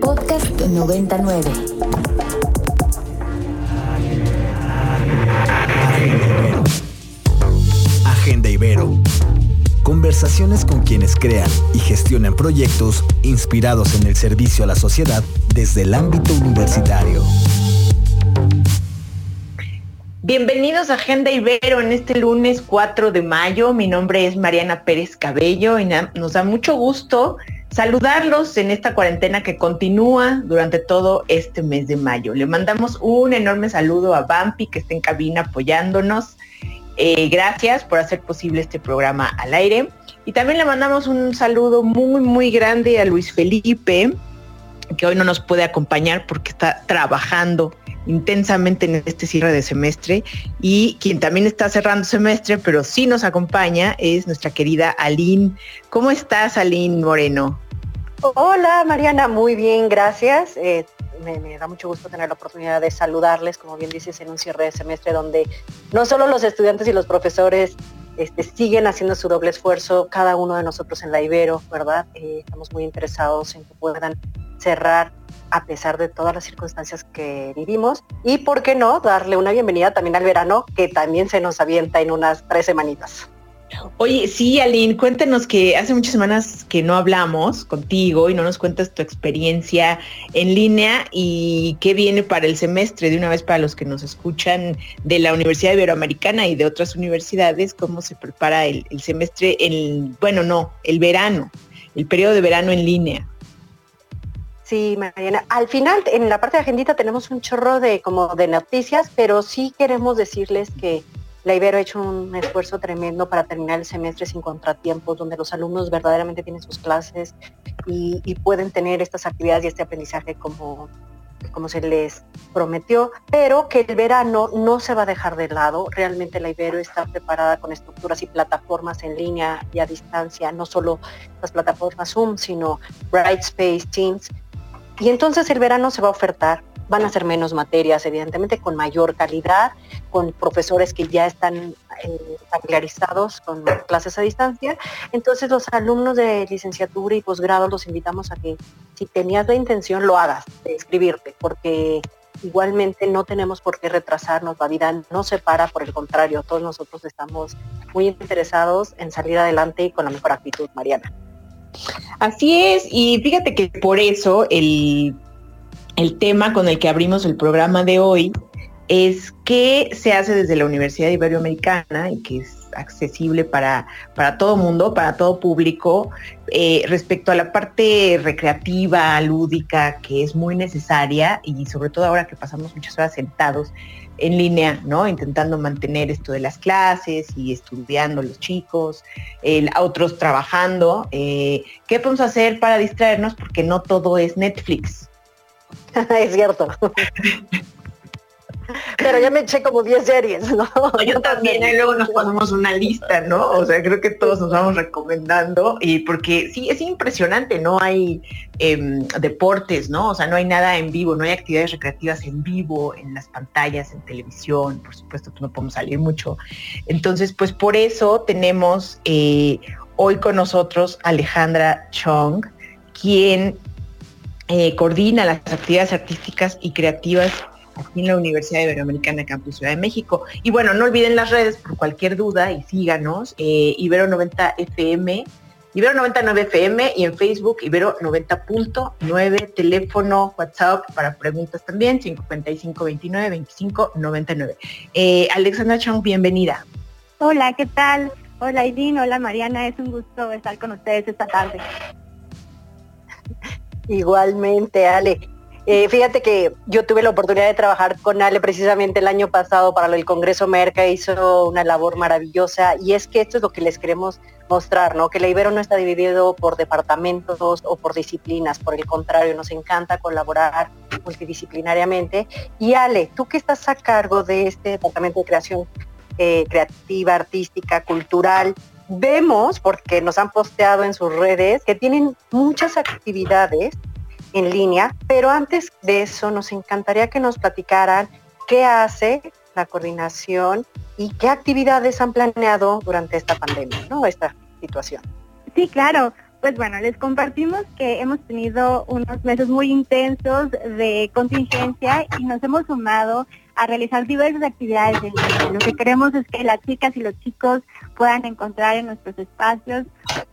Podcast 99. Agenda Ibero. Conversaciones con quienes crean y gestionan proyectos inspirados en el servicio a la sociedad desde el ámbito universitario. Bienvenidos a Agenda Ibero en este lunes 4 de mayo. Mi nombre es Mariana Pérez Cabello y nos da mucho gusto saludarlos en esta cuarentena que continúa durante todo este mes de mayo. Le mandamos un enorme saludo a Bampi que está en cabina apoyándonos. Eh, gracias por hacer posible este programa al aire. Y también le mandamos un saludo muy, muy grande a Luis Felipe, que hoy no nos puede acompañar porque está trabajando intensamente en este cierre de semestre y quien también está cerrando semestre, pero sí nos acompaña, es nuestra querida Aline. ¿Cómo estás, Aline Moreno? Hola, Mariana, muy bien, gracias. Eh, me, da mucho gusto tener la oportunidad de saludarles, como bien dices, en un cierre de semestre donde no solo los estudiantes y los profesores este, siguen haciendo su doble esfuerzo, cada uno de nosotros en la Ibero, ¿verdad? Eh, estamos muy interesados en que puedan cerrar a pesar de todas las circunstancias que vivimos y, ¿por qué no?, darle una bienvenida también al verano que también se nos avienta en unas tres semanitas. Oye, sí, Aline, cuéntenos que hace muchas semanas que no hablamos contigo y no nos cuentas tu experiencia en línea y qué viene para el semestre, de una vez para los que nos escuchan de la Universidad Iberoamericana y de otras universidades, cómo se prepara el, el semestre, en, bueno, no, el verano, el periodo de verano en línea. Sí, Mariana. Al final, en la parte de agendita tenemos un chorro de como de noticias, pero sí queremos decirles que la Ibero ha hecho un esfuerzo tremendo para terminar el semestre sin contratiempos, donde los alumnos verdaderamente tienen sus clases y, pueden tener estas actividades y este aprendizaje como, como se les prometió, pero que el verano no se va a dejar de lado. Realmente la Ibero está preparada con estructuras y plataformas en línea y a distancia, no solo las plataformas Zoom, sino Brightspace, Teams, y entonces el verano se va a ofertar, van a ser menos materias, evidentemente, con mayor calidad, con profesores que ya están eh, familiarizados con clases a distancia. Entonces los alumnos de licenciatura y posgrado los invitamos a que si tenías la intención lo hagas, de escribirte, porque igualmente no tenemos por qué retrasarnos, la vida no se para, por el contrario, todos nosotros estamos muy interesados en salir adelante y con la mejor actitud, Mariana. Así es, y fíjate que por eso el, el tema con el que abrimos el programa de hoy es qué se hace desde la Universidad Iberoamericana y que es accesible para, para todo mundo, para todo público, eh, respecto a la parte recreativa, lúdica, que es muy necesaria y sobre todo ahora que pasamos muchas horas sentados en línea, ¿no? Intentando mantener esto de las clases y estudiando los chicos, a otros trabajando. Eh, ¿Qué podemos hacer para distraernos? Porque no todo es Netflix. es cierto. Pero ya me eché como 10 series, ¿no? Yo también, y luego nos ponemos una lista, ¿no? O sea, creo que todos nos vamos recomendando, y porque sí, es impresionante, no hay em, deportes, ¿no? O sea, no hay nada en vivo, no hay actividades recreativas en vivo, en las pantallas, en televisión, por supuesto que no podemos salir mucho. Entonces, pues por eso tenemos eh, hoy con nosotros Alejandra Chong, quien eh, coordina las actividades artísticas y creativas aquí en la Universidad Iberoamericana Campus Ciudad de México. Y bueno, no olviden las redes por cualquier duda y síganos, eh, Ibero 90 FM, Ibero 99 FM y en Facebook Ibero 90.9, teléfono, WhatsApp para preguntas también, 55 29 25 99. Alexandra Chong, bienvenida. Hola, ¿qué tal? Hola Idín, hola Mariana, es un gusto estar con ustedes esta tarde. Igualmente, Ale. Eh, fíjate que yo tuve la oportunidad de trabajar con Ale precisamente el año pasado para el Congreso Merca, hizo una labor maravillosa y es que esto es lo que les queremos mostrar, ¿no? Que la Ibero no está dividido por departamentos o por disciplinas, por el contrario, nos encanta colaborar multidisciplinariamente. Y Ale, tú que estás a cargo de este departamento de creación eh, creativa, artística, cultural, vemos, porque nos han posteado en sus redes, que tienen muchas actividades en línea, pero antes de eso nos encantaría que nos platicaran qué hace la coordinación y qué actividades han planeado durante esta pandemia, ¿no? Esta situación. Sí, claro. Pues bueno, les compartimos que hemos tenido unos meses muy intensos de contingencia y nos hemos sumado a realizar diversas actividades en. Lo que queremos es que las chicas y los chicos puedan encontrar en nuestros espacios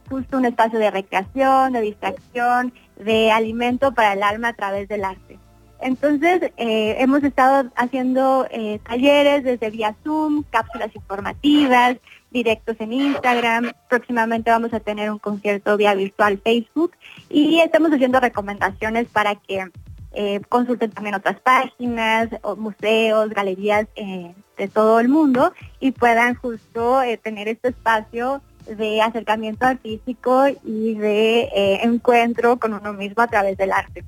justo un espacio de recreación, de distracción, de alimento para el alma a través del arte. Entonces, eh, hemos estado haciendo eh, talleres desde vía Zoom, cápsulas informativas, directos en Instagram. Próximamente vamos a tener un concierto vía virtual Facebook y estamos haciendo recomendaciones para que eh, consulten también otras páginas, museos, galerías de todo el mundo y puedan justo tener este espacio de acercamiento artístico y de encuentro con uno mismo a través del arte.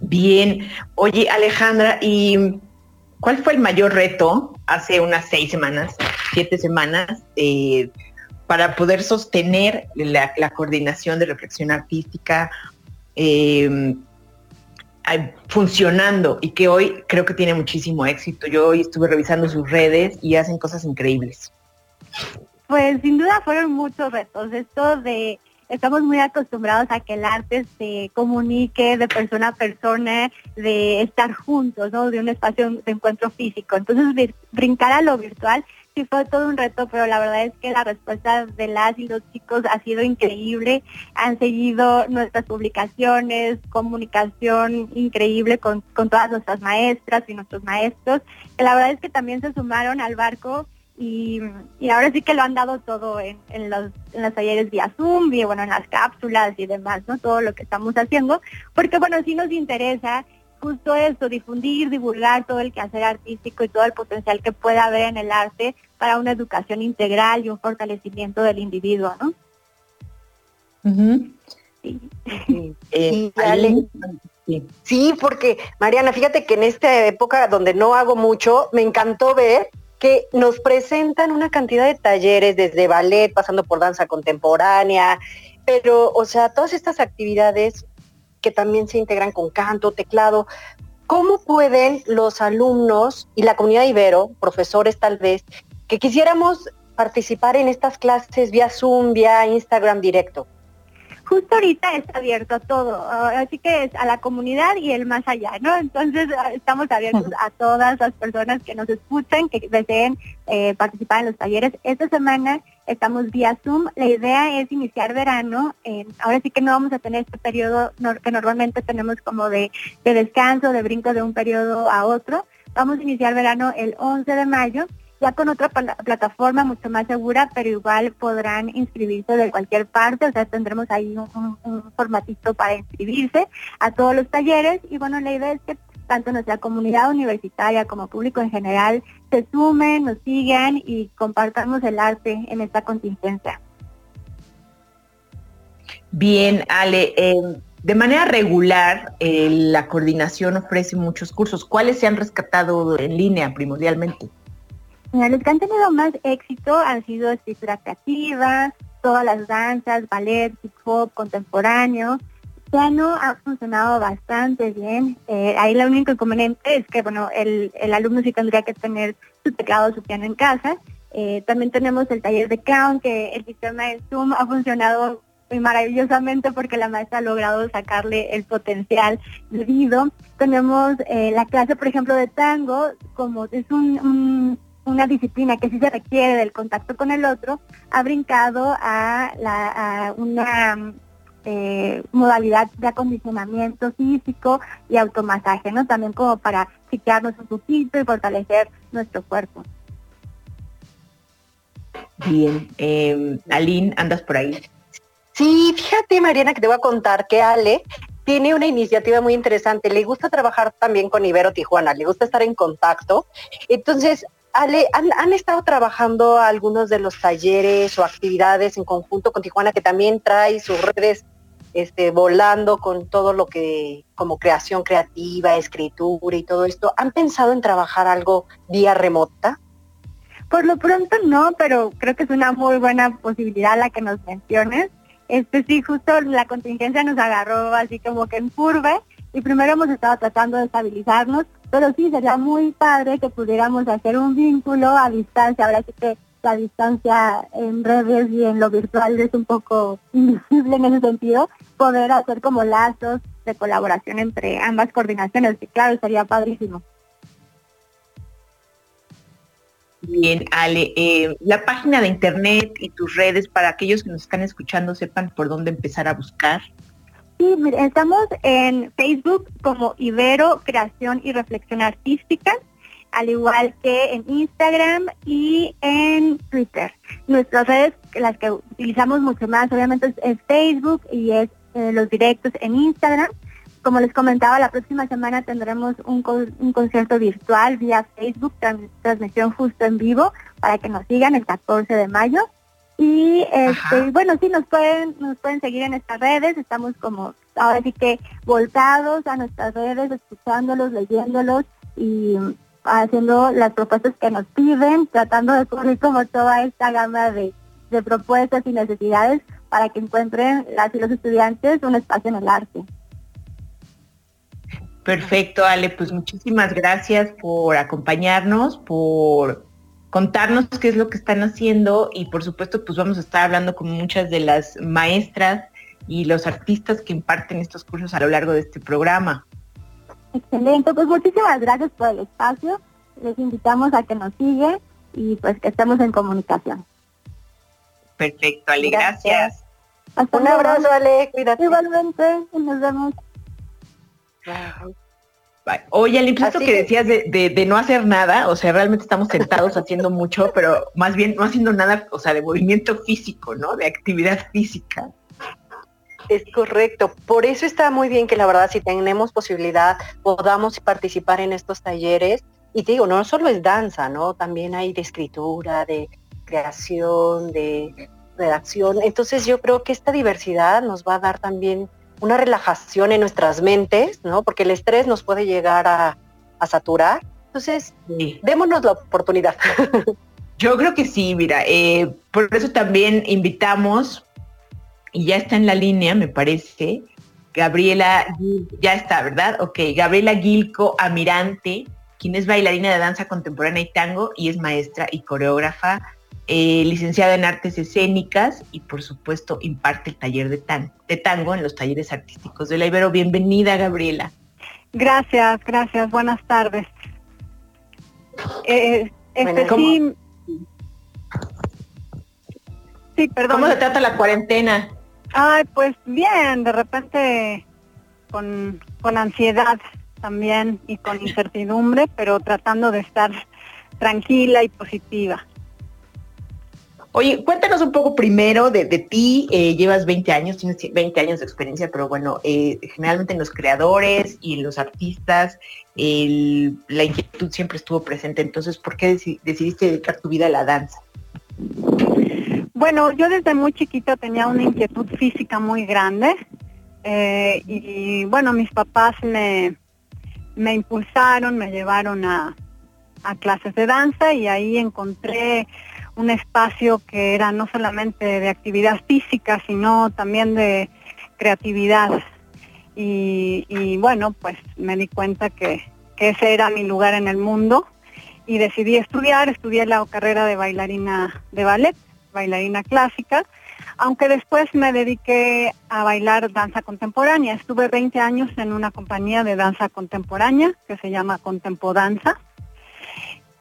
Bien, oye Alejandra, ¿y cuál fue el mayor reto hace unas seis semanas, siete semanas, eh, para poder sostener la, coordinación de reflexión artística eh, funcionando y que hoy creo que tiene muchísimo éxito? Yo hoy estuve revisando sus redes y hacen cosas increíbles. Pues sin duda fueron muchos retos. Esto de estamos muy acostumbrados a que el arte se comunique de persona a persona, de estar juntos, ¿no? De un espacio de encuentro físico. Entonces, brincar a lo virtual sí fue todo un reto, pero la verdad es que la respuesta de las y los chicos ha sido increíble. Han seguido nuestras publicaciones, comunicación increíble con, con todas nuestras maestras y nuestros maestros. La verdad es que también se sumaron al barco y, ahora sí que lo han dado todo en, los, talleres vía Zoom, y bueno, en las cápsulas y demás, ¿no? Todo lo que estamos haciendo, porque bueno, sí nos interesa justo eso, difundir, divulgar todo el quehacer artístico y todo el potencial que pueda haber en el arte para una educación integral y un fortalecimiento del individuo, ¿no? Eh, sí. sí, porque Mariana, fíjate que en esta época donde no hago mucho, me encantó ver que nos presentan una cantidad de talleres desde ballet, pasando por danza contemporánea, pero, o sea, todas estas actividades que también se integran con canto, teclado, ¿cómo pueden los alumnos y la comunidad ibero, profesores tal vez, que quisiéramos participar en estas clases vía Zoom, vía Instagram directo? Justo ahorita está abierto a todo, así que es a la comunidad y el más allá, ¿no? Entonces ah, estamos abiertos a todas las personas que nos escuchen, que deseen eh, participar en los talleres. Esta semana estamos vía Zoom, la idea es iniciar verano, ahora sí que no vamos a tener este periodo que normalmente tenemos como de, de descanso, de brinco de un periodo a otro, vamos a iniciar verano el 11 de mayo ya con otra plataforma mucho más segura, pero igual podrán inscribirse de cualquier parte, o sea, tendremos ahí un, formatito para inscribirse a todos los talleres y bueno, la idea es que tanto nuestra comunidad universitaria como público en general se sumen, nos sigan y compartamos el arte en esta contingencia. Bien, Ale, eh, de manera regular eh, la coordinación ofrece muchos cursos. ¿Cuáles se han rescatado en línea primordialmente? Los que han tenido más éxito han sido escritura creativa, todas las danzas, ballet, hip hop, contemporáneo. Piano ha funcionado bastante bien. Eh, ahí lo único inconveniente es que bueno, el, alumno sí tendría que tener su teclado, su piano en casa. Eh, también tenemos el taller de clown, que el sistema de Zoom ha funcionado muy maravillosamente porque la maestra ha logrado sacarle el potencial debido. Tenemos eh, la clase, por ejemplo, de tango, como es un una disciplina que sí se requiere del contacto con el otro, ha brincado a, la, una eh, modalidad de acondicionamiento físico y automasaje, ¿no? También como para chiquearnos un poquito y fortalecer nuestro cuerpo. Bien, eh, Aline, ¿andas por ahí? Sí, fíjate Mariana que te voy a contar que Ale tiene una iniciativa muy interesante. Le gusta trabajar también con Ibero Tijuana, le gusta estar en contacto. Entonces, Ale, ¿han, estado trabajando algunos de los talleres o actividades en conjunto con Tijuana que también trae sus redes este, volando con todo lo que como creación creativa, escritura y todo esto? ¿Han pensado en trabajar algo vía remota? Por lo pronto no, pero creo que es una muy buena posibilidad la que nos menciones. Este sí, justo la contingencia nos agarró así como que en curva y primero hemos estado tratando de estabilizarnos, pero sí sería muy padre que pudiéramos hacer un vínculo a distancia. Ahora sí que la distancia en redes y en lo virtual es un poco invisible en ese sentido, poder hacer como lazos de colaboración entre ambas coordinaciones, que claro, sería padrísimo. Bien, Ale, eh, la página de internet y tus redes para aquellos que nos están escuchando sepan por dónde empezar a buscar. Sí, estamos en Facebook como Ibero Creación y Reflexión Artística, al igual que en Instagram y en Twitter. Nuestras redes, las que utilizamos mucho más, obviamente es, Facebook y es eh, los directos en Instagram como les comentaba, la próxima semana tendremos un, concierto virtual vía Facebook, transmisión justo en vivo, para que nos sigan el 14 de mayo. Y este, bueno, sí, nos pueden, nos pueden seguir en estas redes, estamos como ahora sí que voltados a nuestras redes, escuchándolos, leyéndolos y haciendo las propuestas que nos piden, tratando de cubrir como toda esta gama de, de propuestas y necesidades para que encuentren las y los estudiantes un espacio en el arte. Perfecto, Ale, pues muchísimas gracias por acompañarnos, por contarnos qué es lo que están haciendo y por supuesto pues vamos a estar hablando con muchas de las maestras y los artistas que imparten estos cursos a lo largo de este programa. Excelente, pues muchísimas gracias por el espacio. Les invitamos a que nos sigan y pues que estemos en comunicación. Perfecto, Ale, gracias. Un abrazo, Ale, cuídate. Igualmente, nos vemos. Oye, al esto que decías de, no hacer nada, o sea, realmente estamos sentados haciendo mucho, pero más bien no haciendo nada, o sea, de movimiento físico, ¿no? De actividad física. Es correcto. Por eso está muy bien que la verdad, si tenemos posibilidad, podamos participar en estos talleres. Y te digo, no solo es danza, ¿no? También hay de escritura, de creación, de redacción. Entonces yo creo que esta diversidad nos va a dar también una relajación en nuestras mentes, ¿no? Porque el estrés nos puede llegar a, saturar. Entonces, démonos la oportunidad. Yo creo que sí, mira, eh, por eso también invitamos, y ya está en la línea, me parece, Gabriela, ya está, ¿verdad? Ok, Gabriela Gilco Amirante, quien es bailarina de danza contemporánea y tango y es maestra y coreógrafa eh, licenciada en artes escénicas y por supuesto imparte el taller de, tango en los talleres artísticos de la Ibero. Bienvenida, Gabriela. Gracias, gracias. Buenas tardes. Eh, este, sí, sí, perdón. ¿Cómo se trata la cuarentena? Ay, pues bien, de repente con, con ansiedad también y con incertidumbre, pero tratando de estar tranquila y positiva. Oye, cuéntanos un poco primero de, ti. Eh, llevas 20 años, tienes 20 años de experiencia, pero bueno, eh, generalmente en los creadores y en los artistas la inquietud siempre estuvo presente. Entonces, ¿por qué decidiste dedicar tu vida a la danza? Bueno, yo desde muy chiquita tenía una inquietud física muy grande eh, y bueno, mis papás me, me impulsaron, me llevaron a, a clases de danza y ahí encontré un espacio que era no solamente de actividad física, sino también de creatividad. Y, bueno, pues me di cuenta que, ese era mi lugar en el mundo y decidí estudiar, estudié la carrera de bailarina de ballet, bailarina clásica, aunque después me dediqué a bailar danza contemporánea. Estuve 20 años en una compañía de danza contemporánea que se llama Contempodanza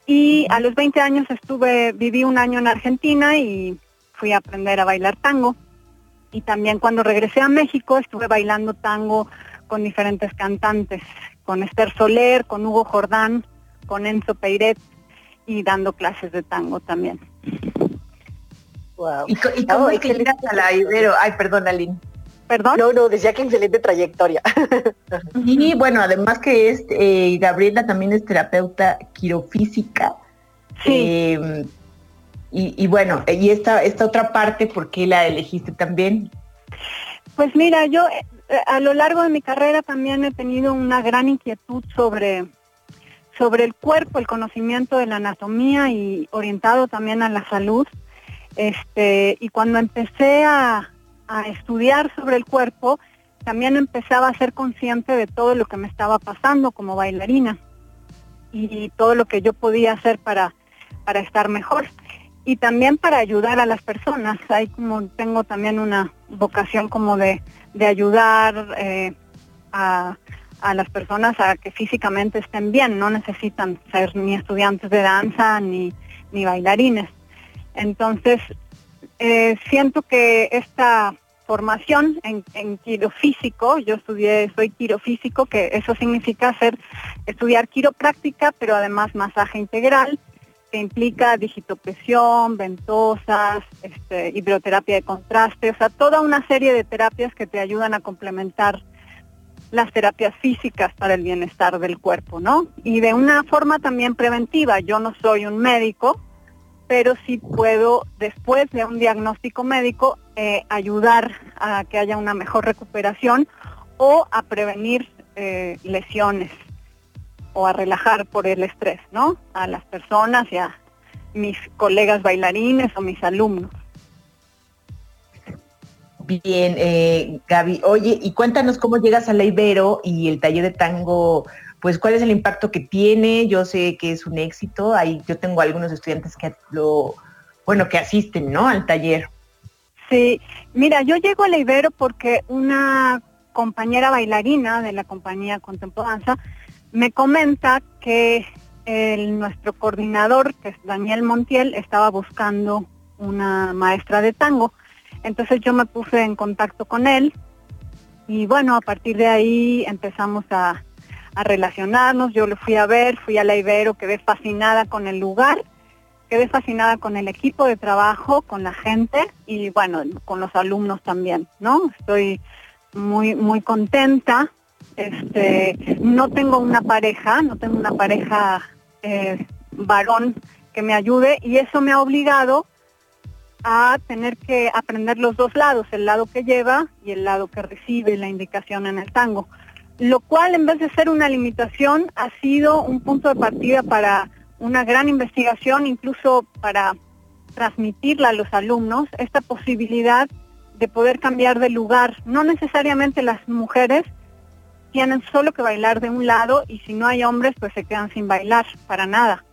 y a los 20 años estuve, viví un año en Argentina y fui a aprender a bailar tango. Y también cuando regresé a México estuve bailando tango con diferentes cantantes, con Esther Soler, con Hugo Jordán, con Enzo Peiret y dando clases de tango también. Wow. ¿Y, cómo es que llegas a la Ibero? Ay, perdón, Aline. ¿Perdón? No, no, decía que excelente trayectoria. y bueno, además que es, eh, Gabriela también es terapeuta quirofísica. Sí. Em, y, bueno, y esta, esta otra parte, ¿por qué la elegiste también? Pues mira, yo eh, a lo largo de mi carrera también he tenido una gran inquietud sobre, sobre el cuerpo, el conocimiento de la anatomía y orientado también a la salud. Este, y cuando empecé a, a estudiar sobre el cuerpo, también empezaba a ser consciente de todo lo que me estaba pasando como bailarina y todo lo que yo podía hacer para, para estar mejor. y también para ayudar a las personas. Hay como tengo también una vocación como de, ayudar eh, a, las personas a que físicamente estén bien, no necesitan ser ni estudiantes de danza ni, ni bailarines. Entonces, eh, siento que esta formación en, en quirofísico, yo estudié, soy quirofísico, que eso significa hacer, estudiar quiropráctica, pero además masaje integral, que implica digitopresión, ventosas, este, hidroterapia de contraste, o sea, toda una serie de terapias que te ayudan a complementar las terapias físicas para el bienestar del cuerpo, ¿no? Y de una forma también preventiva. Yo no soy un médico, pero sí puedo, después de un diagnóstico médico, eh, ayudar a que haya una mejor recuperación o a prevenir eh, lesiones o a relajar por el estrés, ¿no? A las personas y a mis colegas bailarines o mis alumnos. Bien, eh, Gaby, oye, y cuéntanos cómo llegas a la Ibero y el taller de tango, pues cuál es el impacto que tiene, yo sé que es un éxito, ahí yo tengo algunos estudiantes que lo, bueno, que asisten, ¿no? Al taller. Sí, mira, yo llego a la Ibero porque una compañera bailarina de la compañía Contemporanza me comenta que nuestro coordinador, que es Daniel Montiel, estaba buscando una maestra de tango. Entonces yo me puse en contacto con él y bueno, a partir de ahí empezamos a, relacionarnos. Yo lo fui a ver, fui a la Ibero, quedé fascinada con el lugar, quedé fascinada con el equipo de trabajo, con la gente y bueno, con los alumnos también, ¿no? Estoy muy, muy contenta este, no tengo una pareja, no tengo una pareja eh, varón que me ayude y eso me ha obligado a tener que aprender los dos lados, el lado que lleva y el lado que recibe la indicación en el tango. Lo cual en vez de ser una limitación ha sido un punto de partida para una gran investigación, incluso para transmitirla a los alumnos, esta posibilidad de poder cambiar de lugar. No necesariamente las mujeres tienen solo que bailar de un lado y si no hay hombres pues se quedan sin bailar, para nada.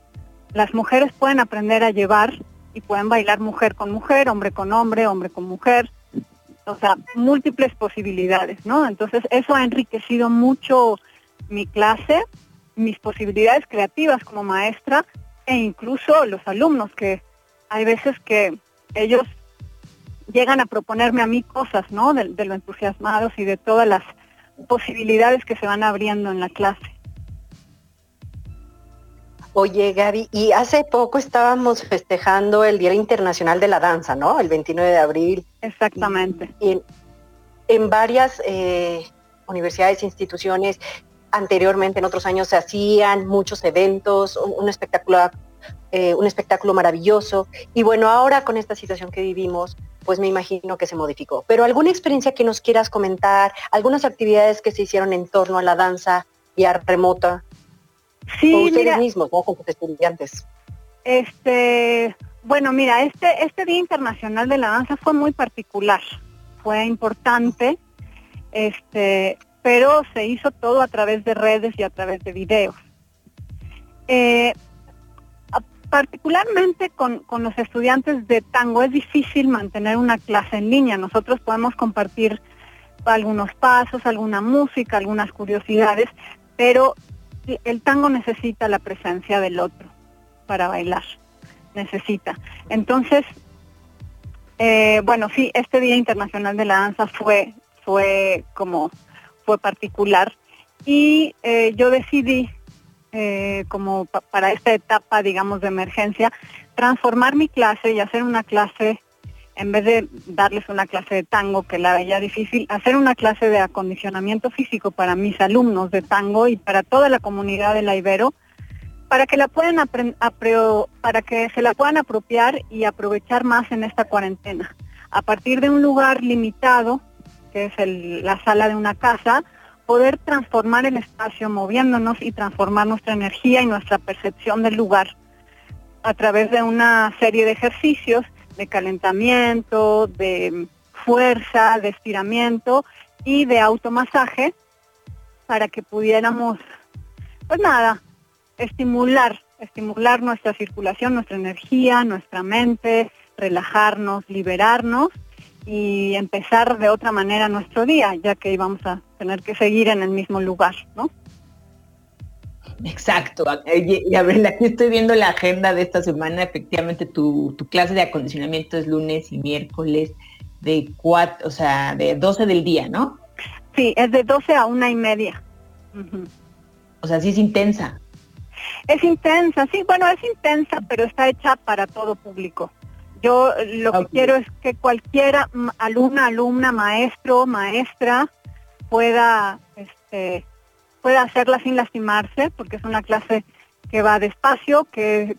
Las mujeres pueden aprender a llevar y pueden bailar mujer con mujer, hombre con hombre, hombre con mujer, o sea, múltiples posibilidades, ¿no? Entonces eso ha enriquecido mucho mi clase, mis posibilidades creativas como maestra e incluso los alumnos que hay veces que ellos llegan a proponerme a mí cosas, ¿no? De, de lo entusiasmados y de todas las posibilidades que se van abriendo en la clase. Oye, Gaby, y hace poco estábamos festejando el Día Internacional de la Danza, ¿no? El 29 de abril. Exactamente. Y en, varias eh, universidades instituciones, anteriormente, en otros años, se hacían muchos eventos, un, espectáculo, eh, un espectáculo maravilloso. Y bueno, ahora con esta situación que vivimos, pues me imagino que se modificó. Pero alguna experiencia que nos quieras comentar, algunas actividades que se hicieron en torno a la danza y a remota. Sí, o ustedes mismos, ¿no? Con sus estudiantes. Este, bueno, mira, este, este Día Internacional de la Danza fue muy particular, fue importante, este, pero se hizo todo a través de redes y a través de videos. Eh, particularmente con, los estudiantes de tango es difícil mantener una clase en línea. Nosotros podemos compartir algunos pasos, alguna música, algunas curiosidades, pero el tango necesita la presencia del otro para bailar, necesita. Entonces, eh, bueno, sí, este Día Internacional de la Danza fue, fue como, fue particular y eh, yo decidí eh, como para esta etapa, digamos, de emergencia, transformar mi clase y hacer una clase, en vez de darles una clase de tango, que la veía difícil, hacer una clase de acondicionamiento físico para mis alumnos de tango y para toda la comunidad de la Ibero, para que la puedan para que se la puedan apropiar y aprovechar más en esta cuarentena. A partir de un lugar limitado, que es la sala de una casa, poder transformar el espacio moviéndonos y transformar nuestra energía y nuestra percepción del lugar a través de una serie de ejercicios de calentamiento, de fuerza, de estiramiento y de automasaje para que pudiéramos, pues nada, estimular estimular nuestra circulación, nuestra energía, nuestra mente, relajarnos, liberarnos y empezar de otra manera nuestro día, ya que íbamos a tener que seguir en el mismo lugar, ¿no? Exacto. Y a ver, aquí estoy viendo la agenda de esta semana. Efectivamente, tu, clase de acondicionamiento es lunes y miércoles de cuatro, o sea, de 12 del día, ¿no? Sí, es de 12 a una y media. O sea, sí es intensa. Es intensa, sí, bueno, es intensa, pero está hecha para todo público. Yo lo que quiero es que cualquiera alumna, alumna, maestro, maestra pueda este, pueda hacerla sin lastimarse, porque es una clase que va despacio, que,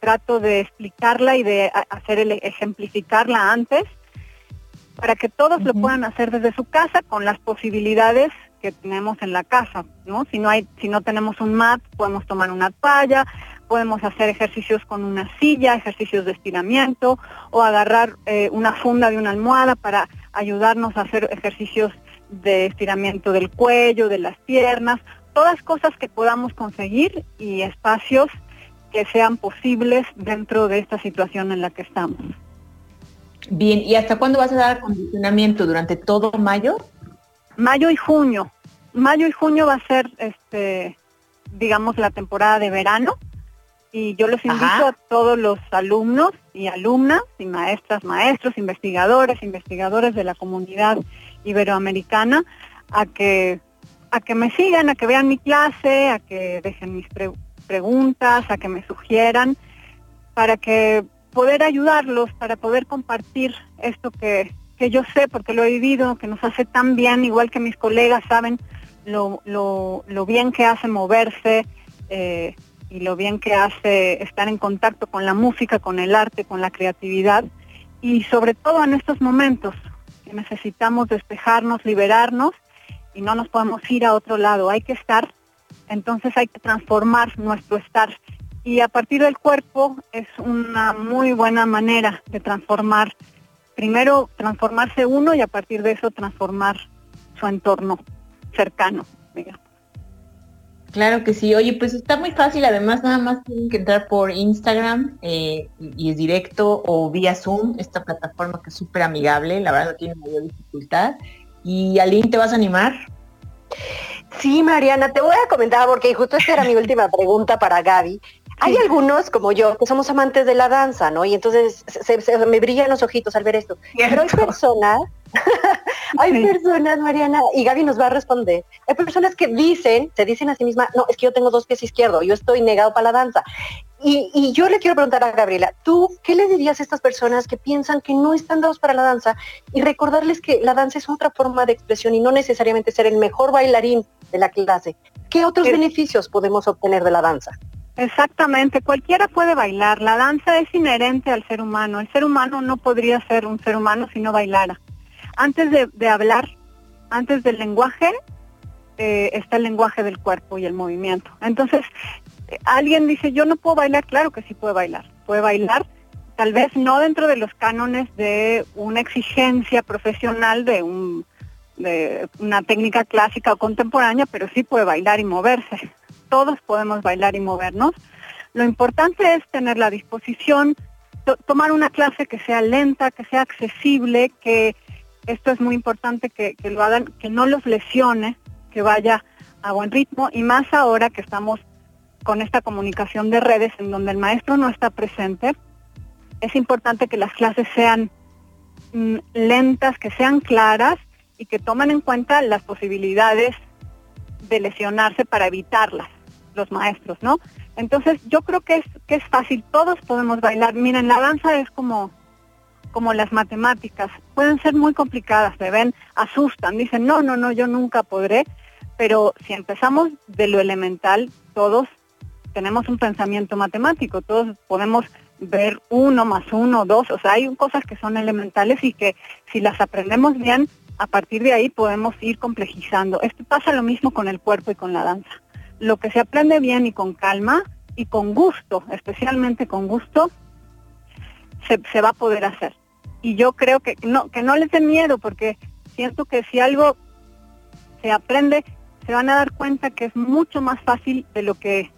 trato de explicarla y de hacer el, ejemplificarla antes, para que todos lo puedan hacer desde su casa con las posibilidades que tenemos en la casa, ¿no? Si no hay, si no tenemos un mat, podemos tomar una toalla, podemos hacer ejercicios con una silla, ejercicios de estiramiento, o agarrar eh, una funda de una almohada para ayudarnos a hacer ejercicios de estiramiento del cuello, de las piernas, todas cosas que podamos conseguir y espacios que sean posibles dentro de esta situación en la que estamos. Bien, ¿y hasta cuándo vas a dar acondicionamiento? ¿Durante todo mayo? Mayo y junio. Mayo y junio va a ser, este, digamos, la temporada de verano y yo los invito a todos los alumnos y alumnas y maestras, maestros, investigadores, investigadores de la comunidad iberoamericana a que a que me sigan, a que vean mi clase, a que dejen mis preguntas, a que me sugieran, para que poder ayudarlos, para poder compartir esto que, que yo sé, porque lo he vivido, que nos hace tan bien, igual que mis colegas saben lo, lo, lo bien que hace moverse eh, y lo bien que hace estar en contacto con la música, con el arte, con la creatividad, y sobre todo en estos momentos, necesitamos despejarnos, liberarnos y no nos podemos ir a otro lado, hay que estar, entonces hay que transformar nuestro estar. Y a partir del cuerpo es una muy buena manera de transformar, primero transformarse uno y a partir de eso transformar su entorno cercano, Claro que sí. Oye, pues está muy fácil. Además, nada más tienen que entrar por Instagram eh, y es directo o vía Zoom, esta plataforma que es súper amigable. La verdad no tiene mayor dificultad. Y Aline, ¿te vas a animar? Sí, Mariana, te voy a comentar porque justo esta era mi última pregunta para Gaby. Hay algunos, como yo, que somos amantes de la danza, ¿no? Y entonces se, me brillan los ojitos al ver esto. Pero hay personas hay personas, Mariana, y Gaby nos va a responder, hay personas que dicen, se dicen a sí mismas, no, es que yo tengo dos pies izquierdos, yo estoy negado para la danza. Y, yo le quiero preguntar a Gabriela, ¿tú qué le dirías a estas personas que piensan que no están dados para la danza y recordarles que la danza es otra forma de expresión y no necesariamente ser el mejor bailarín de la clase? ¿Qué otros beneficios podemos obtener de la danza? Exactamente, cualquiera puede bailar. La danza es inherente al ser humano. El ser humano no podría ser un ser humano si no bailara antes de, hablar, antes del lenguaje, eh, está el lenguaje del cuerpo y el movimiento. Entonces, eh, alguien dice, yo no puedo bailar, claro que sí puede bailar. Puede bailar, tal vez no dentro de los cánones de una exigencia profesional de, un, de una técnica clásica o contemporánea, pero sí puede bailar y moverse. Todos podemos bailar y movernos. Lo importante es tener la disposición, tomar una clase que sea lenta, que sea accesible, que esto es muy importante que, lo hagan, que no los lesione, que vaya a buen ritmo y más ahora que estamos con esta comunicación de redes en donde el maestro no está presente, es importante que las clases sean mm, lentas, que sean claras y que tomen en cuenta las posibilidades de lesionarse para evitarlas los maestros, ¿no? Entonces yo creo que es, que es fácil, todos podemos bailar. Miren, la danza es como como las matemáticas. Pueden ser muy complicadas, se ven, asustan, dicen, no, no, no, yo nunca podré, pero si empezamos de lo elemental, todos tenemos un pensamiento matemático, todos podemos ver uno más uno, dos, o sea, hay cosas que son elementales y que si las aprendemos bien, a partir de ahí podemos ir complejizando. Esto pasa lo mismo con el cuerpo y con la danza. Lo que se aprende bien y con calma y con gusto, especialmente con gusto, se, va a poder hacer y yo creo que no, que no les dé miedo porque siento que si algo se aprende, se van a dar cuenta que es mucho más fácil de lo que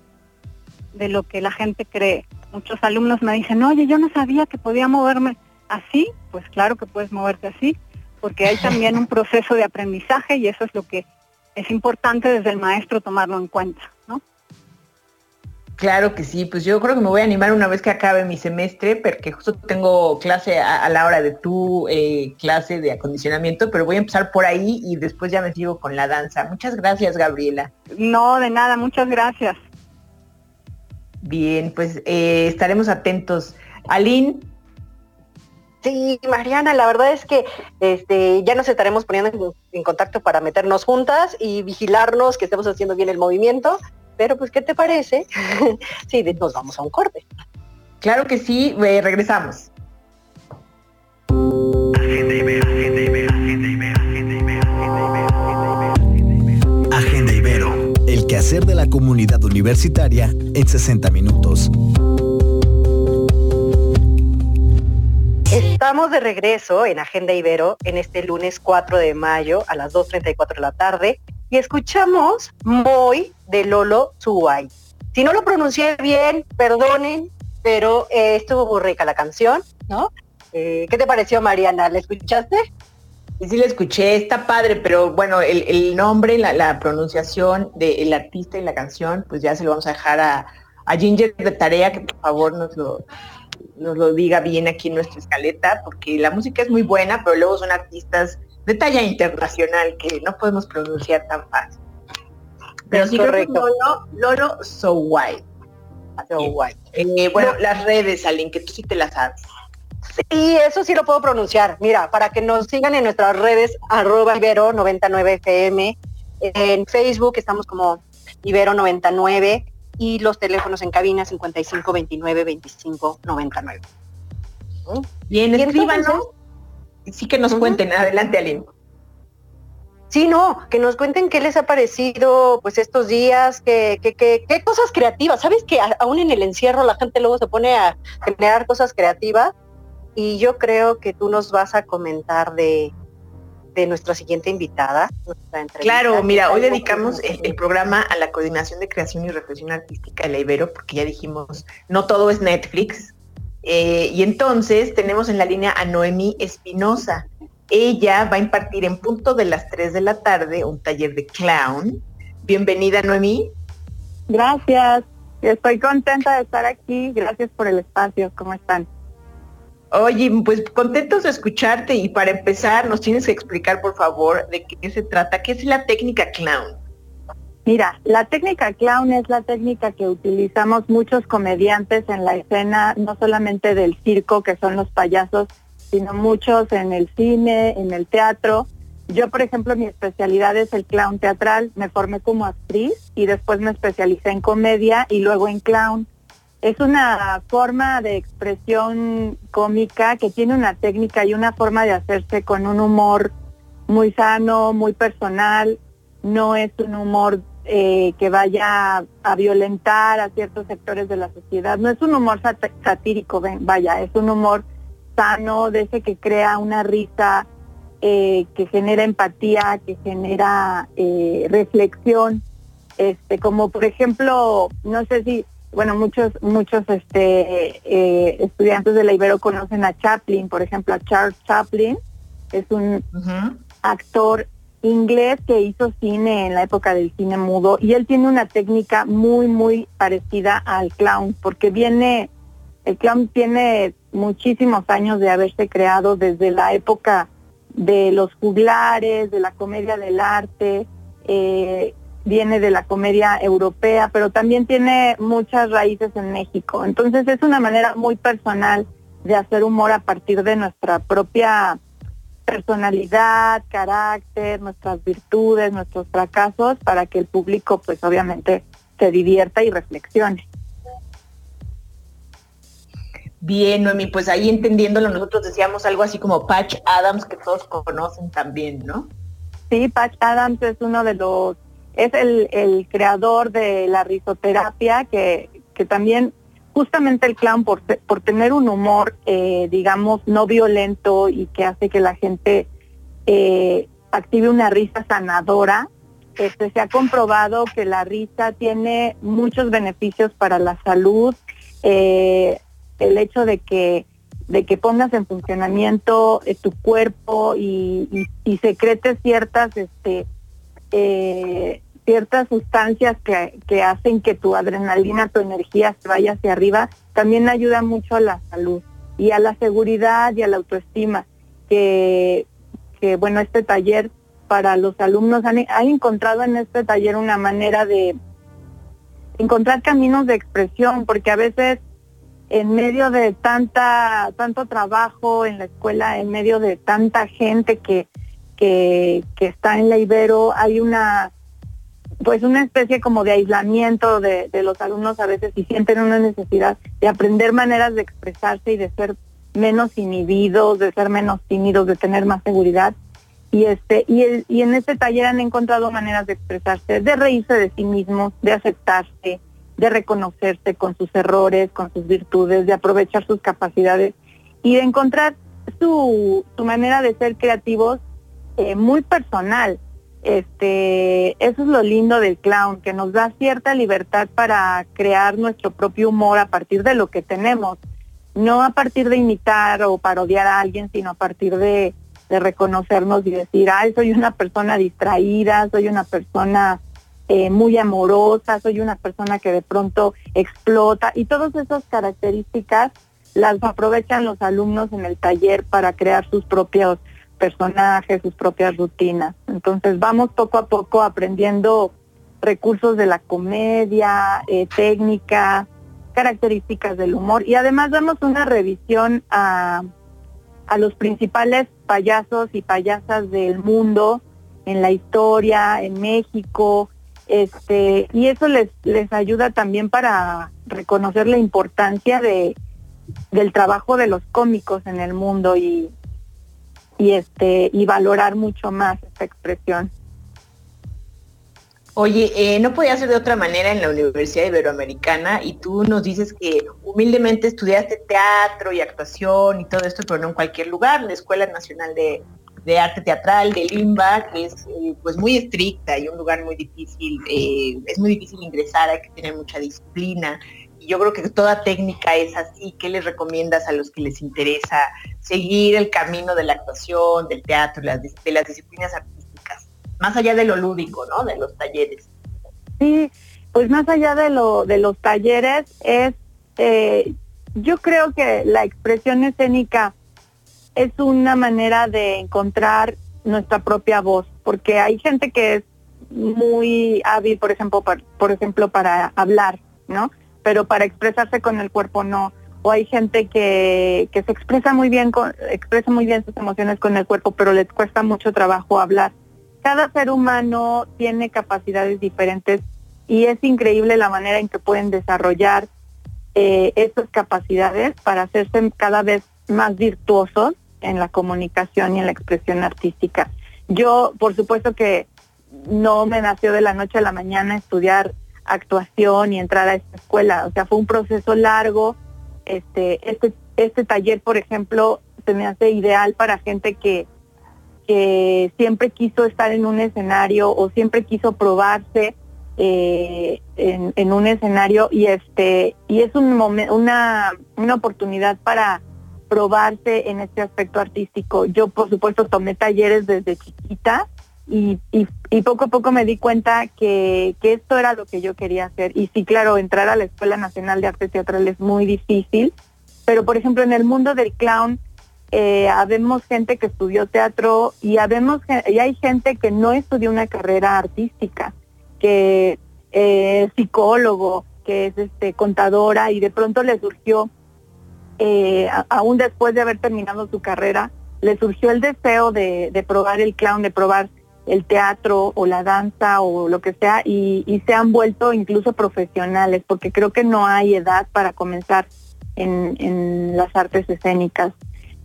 de lo que la gente cree. Muchos alumnos me dicen, oye, yo no sabía que podía moverme así. Pues claro que puedes moverte así, porque hay también un proceso de aprendizaje y eso es lo que es importante desde el maestro tomarlo en cuenta, ¿no? Claro que sí, pues yo creo que me voy a animar una vez que acabe mi semestre, porque justo tengo clase a, la hora de tu eh, clase de acondicionamiento, pero voy a empezar por ahí y después ya me sigo con la danza. Muchas gracias, Gabriela. No, de nada, muchas gracias. Bien, pues eh, estaremos atentos. Aline. Sí, Mariana, la verdad es que este, ya nos estaremos poniendo en contacto para meternos juntas y vigilarnos que estemos haciendo bien el movimiento pero pues, ¿qué te parece? sí, nos vamos a un corte. Claro que sí, regresamos. Agenda Ibero, el quehacer de la comunidad universitaria en 60 minutos. Estamos de regreso en Agenda Ibero en este lunes 4 de mayo a las 2.34 de la tarde y escuchamos Moy de Lolo Tsuwai. Si no lo pronuncié bien, perdonen, pero eh, estuvo muy rica la canción, ¿no? Eh, ¿Qué te pareció, Mariana? ¿La escuchaste? Sí, la escuché, está padre, pero bueno, el, nombre, la, pronunciación del artista y la canción, pues ya se lo vamos a dejar a Ginger de tarea que por favor nos lo, nos lo diga bien aquí en nuestra escaleta, porque la música es muy buena, pero luego son artistas de talla internacional que no podemos pronunciar tan fácil. Pero sí correcto. Lolo, Lolo So White. So white. Eh, bueno, las redes, Aline, que tú sí te las sabes. Sí, eso sí lo puedo pronunciar. Mira, para que nos sigan en nuestras redes, arroba Ibero99FM. En Facebook estamos como Ibero99 y los teléfonos en cabina 55 29 25 99. Bien, escríbanos sí que nos cuenten. Adelante, Aline. Sí, no, que nos cuenten qué les ha parecido pues estos días, qué, qué, qué, cosas creativas. ¿Sabes que aún en el encierro la gente luego se pone a generar cosas creativas? Y yo creo que tú nos vas a comentar de, de nuestra siguiente invitada. claro, mira, hoy dedicamos el, programa a la coordinación de creación y reflexión artística de la Ibero, porque ya dijimos, no todo es Netflix, eh, y entonces tenemos en la línea a Noemí Espinosa. Ella va a impartir en punto de las 3 de la tarde un taller de clown. Bienvenida, Noemí. Gracias. Estoy contenta de estar aquí. Gracias por el espacio. ¿Cómo están? Oye, pues contentos de escucharte y para empezar nos tienes que explicar, por favor, de qué se trata, qué es la técnica clown. Mira, la técnica clown es la técnica que utilizamos muchos comediantes en la escena, no solamente del circo, que son los payasos, sino muchos en el cine, en el teatro. Yo, por ejemplo, mi especialidad es el clown teatral. Me formé como actriz y después me especialicé en comedia y luego en clown. Es una forma de expresión cómica que tiene una técnica y una forma de hacerse con un humor muy sano, muy personal. No es un humor eh, que vaya a violentar a ciertos sectores de la sociedad. No es un humor satírico, vaya, es un humor sano, de ese que crea una risa, eh, que genera empatía, que genera eh, reflexión. Este, como por ejemplo, no sé si, bueno, muchos, muchos este, estudiantes de la Ibero conocen a Chaplin, por ejemplo, a Charles Chaplin, es un actor inglés que hizo cine en la época del cine mudo y él tiene una técnica muy, muy parecida al clown, porque viene, el clown tiene muchísimos años de haberse creado desde la época de los juglares, de la comedia del arte, eh, viene de la comedia europea, pero también tiene muchas raíces en México. Entonces es una manera muy personal de hacer humor a partir de nuestra propia personalidad, carácter, nuestras virtudes, nuestros fracasos, para que el público pues obviamente se divierta y reflexione. Bien, Noemi, pues ahí entendiéndolo, nosotros decíamos algo así como Patch Adams, que todos conocen también, ¿no? Sí, Patch Adams es uno de los, es el, el creador de la risoterapia, que, que también justamente el clown por, por tener un humor, eh, digamos, no violento y que hace que la gente eh, active una risa sanadora, este, se ha comprobado que la risa tiene muchos beneficios para la salud. Eh, el hecho de que de que pongas en funcionamiento tu cuerpo y, y, secretes ciertas este ciertas sustancias que, que, hacen que tu adrenalina, tu energía se vaya hacia arriba, también ayuda mucho a la salud y a la seguridad y a la autoestima, que, que bueno, este taller para los alumnos han, han encontrado en este taller una manera de encontrar caminos de expresión, porque a veces en medio de tanta, tanto trabajo en la escuela, en medio de tanta gente que, que, que está en la Ibero, hay una pues una especie como de aislamiento de, los alumnos a veces y sienten una necesidad de aprender maneras de expresarse y de ser menos inhibidos, de ser menos tímidos, de tener más seguridad. Y este y, el, y en este taller han encontrado maneras de expresarse, de reírse de sí mismos, de aceptarse, de reconocerse con sus errores, con sus virtudes, de aprovechar sus capacidades y de encontrar su, su manera de ser creativos eh, muy personal. Este, eso es lo lindo del clown, que nos da cierta libertad para crear nuestro propio humor a partir de lo que tenemos, no a partir de imitar o parodiar a alguien, sino a partir de, reconocernos y decir, ay, soy una persona distraída, soy una persona eh, muy amorosa, soy una persona que de pronto explota y todas esas características las aprovechan los alumnos en el taller para crear sus propios personajes, sus propias rutinas. Entonces vamos poco a poco aprendiendo recursos de la comedia, eh, técnica, características del humor. Y además damos una revisión a, a los principales payasos y payasas del mundo en la historia, en México, este, y eso les, les ayuda también para reconocer la importancia de, del trabajo de los cómicos en el mundo. Y, y este y valorar mucho más esta expresión. Oye, eh, no podía ser de otra manera en la Universidad Iberoamericana y tú nos dices que humildemente estudiaste teatro y actuación y todo esto, pero no en cualquier lugar, la Escuela Nacional de, de arte teatral de Limba, que es eh, pues muy estricta y un lugar muy difícil, eh, es muy difícil ingresar, hay que tener mucha disciplina. Yo creo que toda técnica es así. ¿Qué les recomiendas a los que les interesa seguir el camino de la actuación, del teatro, de las disciplinas artísticas? Más allá de lo lúdico, ¿no? De los talleres. Sí, pues más allá de lo de los talleres es, eh, yo creo que la expresión escénica es una manera de encontrar nuestra propia voz, porque hay gente que es muy hábil, por ejemplo, por ejemplo, para hablar, ¿no? Pero para expresarse con el cuerpo no. O hay gente que, que se expresa muy bien, con, expresa muy bien sus emociones con el cuerpo, pero les cuesta mucho trabajo hablar. Cada ser humano tiene capacidades diferentes y es increíble la manera en que pueden desarrollar eh, estas capacidades para hacerse cada vez más virtuosos en la comunicación y en la expresión artística. Yo, por supuesto que no me nació de la noche a la mañana estudiar actuación y entrar a esta escuela, o sea, fue un proceso largo. Este, este, este taller, por ejemplo, se me hace ideal para gente que, que siempre quiso estar en un escenario o siempre quiso probarse eh, en, en, un escenario y este y es un una, una oportunidad para probarse en este aspecto artístico. Yo, por supuesto, tomé talleres desde chiquita y, poco a poco me di cuenta que, esto era lo que yo quería hacer. Y sí, claro, entrar a la Escuela Nacional de Arte Teatral es muy difícil, pero por ejemplo, en el mundo del clown, eh, habemos gente que estudió teatro y, habemos, y hay gente que no estudió una carrera artística, que es psicólogo, que es este contadora y de pronto le surgió eh, aún después de haber terminado su carrera, le surgió el deseo de, de, probar el clown, de probar el teatro o la danza o lo que sea y, y, se han vuelto incluso profesionales porque creo que no hay edad para comenzar en, en las artes escénicas.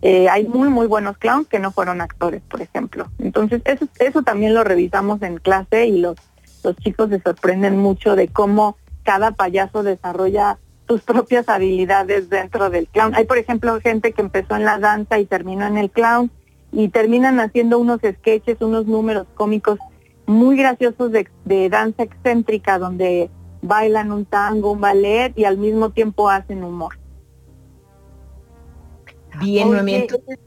Eh, hay muy muy buenos clowns que no fueron actores, por ejemplo. Entonces eso, eso también lo revisamos en clase y los, los chicos se sorprenden mucho de cómo cada payaso desarrolla sus propias habilidades dentro del clown. Hay, por ejemplo, gente que empezó en la danza y terminó en el clown y terminan haciendo unos sketches, unos números cómicos muy graciosos de, de danza excéntrica donde bailan un tango, un ballet y al mismo tiempo hacen humor. Bien, Noemí, entonces,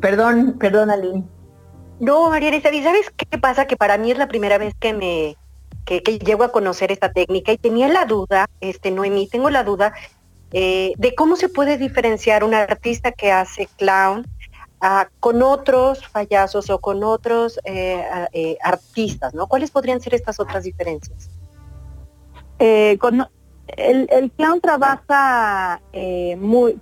perdón, perdón, Aline. No, María Elisa, sabes qué pasa? Que para mí es la primera vez que me que, llego a conocer esta técnica y tenía la duda, este Noemí, tengo la duda eh, de cómo se puede diferenciar un artista que hace clown con otros payasos o con otros eh, eh, artistas, ¿no? ¿Cuáles podrían ser estas otras diferencias? con, el, clown trabaja muy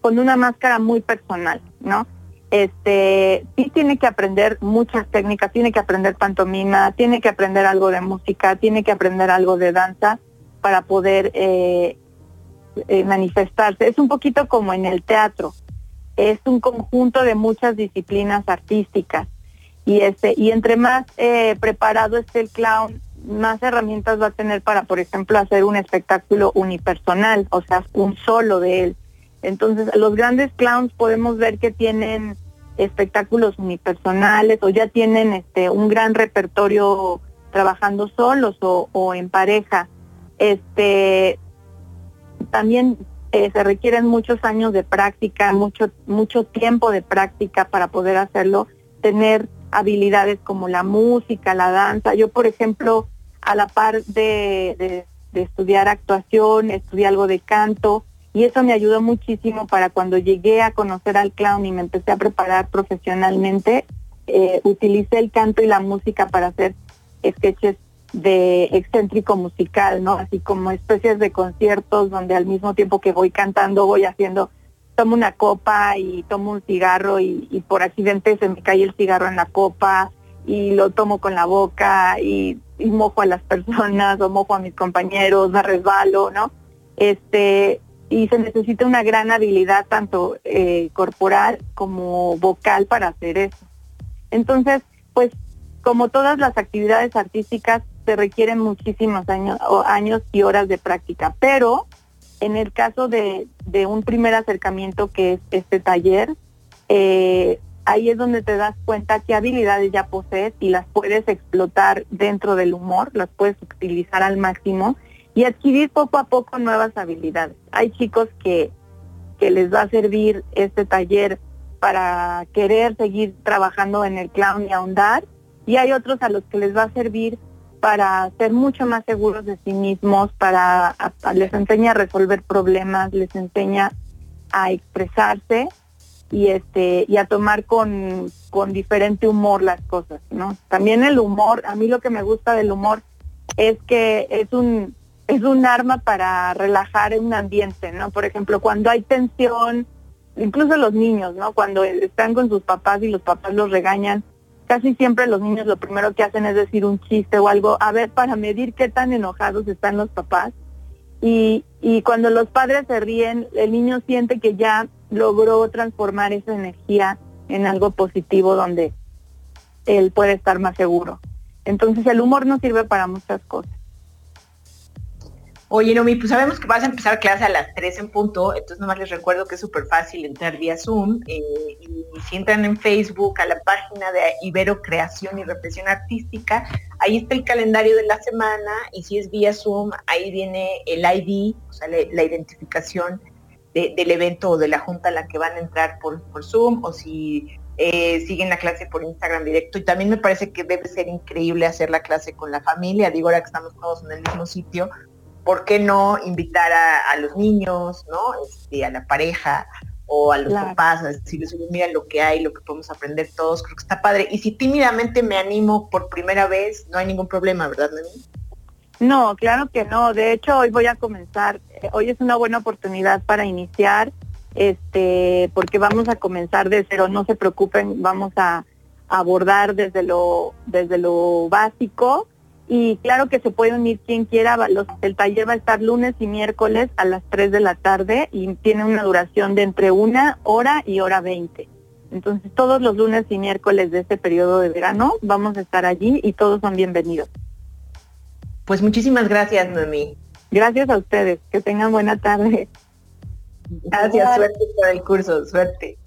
con una máscara muy personal, ¿no? Este, sí tiene que aprender muchas técnicas, tiene que aprender pantomima, tiene que aprender algo de música, tiene que aprender algo de danza para poder eh, eh, manifestarse. Es un poquito como en el teatro, es un conjunto de muchas disciplinas artísticas y este y entre más eh, preparado esté el clown, más herramientas va a tener para, por ejemplo, hacer un espectáculo unipersonal, o sea, un solo de él entonces, los grandes clowns podemos ver que tienen espectáculos unipersonales o ya tienen este un gran repertorio trabajando solos o, en pareja. Este también eh, se requieren muchos años de práctica, mucho mucho tiempo de práctica para poder hacerlo, tener habilidades como la música, la danza. Yo, por ejemplo, a la par de, estudiar actuación, estudié algo de canto, y eso me ayudó muchísimo para cuando llegué a conocer al clown y me empecé a preparar profesionalmente, eh, utilicé el canto y la música para hacer sketches de excéntrico musical, ¿no? Así como especies de conciertos donde al mismo tiempo que voy cantando voy haciendo, tomo una copa y tomo un cigarro y, por accidente se me cae el cigarro en la copa y lo tomo con la boca y, y mojo a las personas o mojo a mis compañeros, me resbalo, ¿no? Este, y se necesita una gran habilidad tanto eh, corporal como vocal para hacer eso. Entonces, pues como todas las actividades artísticas, se requieren muchísimos años, años y horas de práctica, pero en el caso de, un primer acercamiento que es este taller, eh, ahí es donde te das cuenta qué habilidades ya posees y las puedes explotar dentro del humor, las puedes utilizar al máximo y adquirir poco a poco nuevas habilidades. Hay chicos que, que les va a servir este taller para querer seguir trabajando en el clown y ahondar, y hay otros a los que les va a servir para ser mucho más seguros de sí mismos, para les enseña a resolver problemas, les enseña a expresarse y este y a tomar con, con diferente humor las cosas, ¿no? También el humor, a mí lo que me gusta del humor es que es un es un arma para relajar un ambiente, ¿no? Por ejemplo, cuando hay tensión, incluso los niños, ¿no? Cuando están con sus papás y los papás los regañan, casi siempre los niños lo primero que hacen es decir un chiste o algo, a ver, para medir qué tan enojados están los papás. Y, y cuando los padres se ríen, el niño siente que ya logró transformar esa energía en algo positivo donde él puede estar más seguro. Entonces el humor no sirve para muchas cosas. Oye, Nomi, pues sabemos que vas a empezar clase a las 3 en punto, entonces nomás les recuerdo que es súper fácil entrar vía Zoom eh, y si entran en Facebook a la página de Ibero Creación y Represión Artística, ahí está el calendario de la semana y si es vía Zoom, ahí viene el ID, o sea, la, identificación del evento o de la junta a la que van a entrar por, por Zoom o si eh, siguen la clase por Instagram directo. Y también me parece que debe ser increíble hacer la clase con la familia. Digo, ahora que estamos todos en el mismo sitio, ¿por qué no invitar a, los niños, ¿no? Este, a la pareja o a los papás a decirles, mira lo que hay, lo que podemos aprender todos, creo que está padre. Y si tímidamente me animo por primera vez, no hay ningún problema, ¿verdad, Nani? No, claro que no. De hecho, hoy voy a comenzar. Eh, hoy es una buena oportunidad para iniciar, este, porque vamos a comenzar de cero. No se preocupen, vamos a abordar desde lo, desde lo básico y claro que se puede unir quien quiera. el taller va a estar lunes y miércoles a las 3 de la tarde y tiene una duración de entre una hora y hora 20. Entonces todos los lunes y miércoles de este periodo de verano vamos a estar allí y todos son bienvenidos. Pues muchísimas gracias, Noemí. Gracias a ustedes. Que tengan buena tarde. Gracias, suerte por el curso, suerte.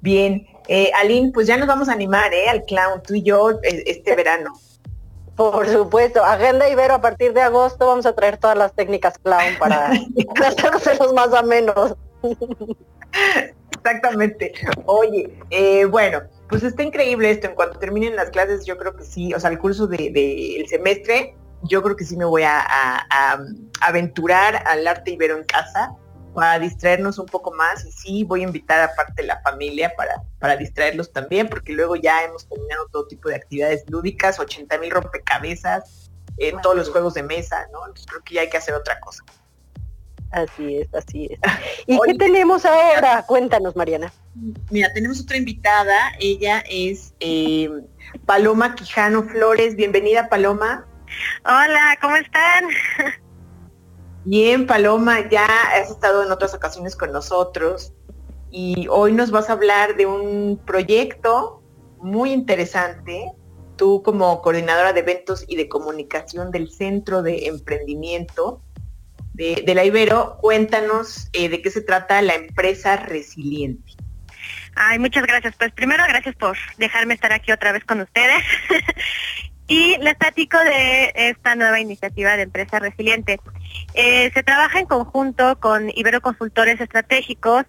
Bien, Eh, Aline, pues ya nos vamos a animar, ¿eh? Al clown, tú y yo, eh, este verano. Por supuesto, agenda Ibero a partir de agosto vamos a traer todas las técnicas clown para los más o menos. Exactamente. Oye, eh, bueno, pues está increíble esto. En cuanto terminen las clases, yo creo que sí, o sea, el curso del de, semestre, yo creo que sí me voy a, a, aventurar al arte ibero en casa para distraernos un poco más y sí voy a invitar aparte la familia para, para distraerlos también, porque luego ya hemos terminado todo tipo de actividades lúdicas, 80 mil rompecabezas, en todos los juegos de mesa, ¿no? Entonces creo que ya hay que hacer otra cosa. Así es, así es. ¿Y qué tenemos ahora? Cuéntanos, Mariana. Mira, tenemos otra invitada. Ella es eh, Paloma Quijano Flores. Bienvenida, Paloma. Hola, ¿cómo están? Bien, Paloma, ya has estado en otras ocasiones con nosotros y hoy nos vas a hablar de un proyecto muy interesante. Tú como coordinadora de eventos y de comunicación del Centro de Emprendimiento de, la Ibero, cuéntanos eh, de qué se trata la empresa resiliente. Ay, muchas gracias. Pues primero gracias por dejarme estar aquí otra vez con ustedes. y les platico de esta nueva iniciativa de empresa resiliente. Eh, se trabaja en conjunto con Ibero Consultores Estratégicos.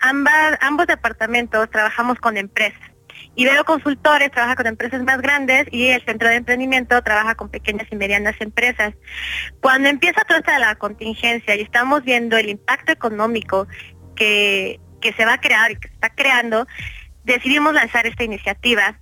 ambos departamentos trabajamos con empresas. Ibero Consultores trabaja con empresas más grandes y el Centro de Emprendimiento trabaja con pequeñas y medianas empresas. Cuando empieza toda la contingencia y estamos viendo el impacto económico que, que se va a crear y que se está creando, decidimos lanzar esta iniciativa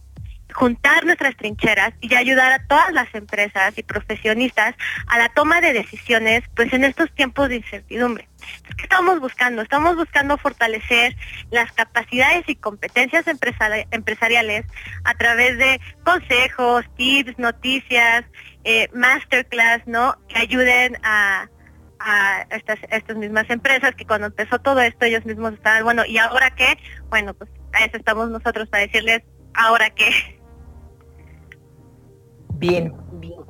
juntar nuestras trincheras y ayudar a todas las empresas y profesionistas a la toma de decisiones pues en estos tiempos de incertidumbre. ¿Qué estamos buscando? Estamos buscando fortalecer las capacidades y competencias empresariales a través de consejos, tips, noticias, eh, masterclass, ¿no? Que ayuden a, estas, estas mismas empresas que cuando empezó todo esto ellos mismos estaban, bueno, ¿y ahora qué? Bueno, pues a eso estamos nosotros para decirles, ¿ahora qué? Bien, bien.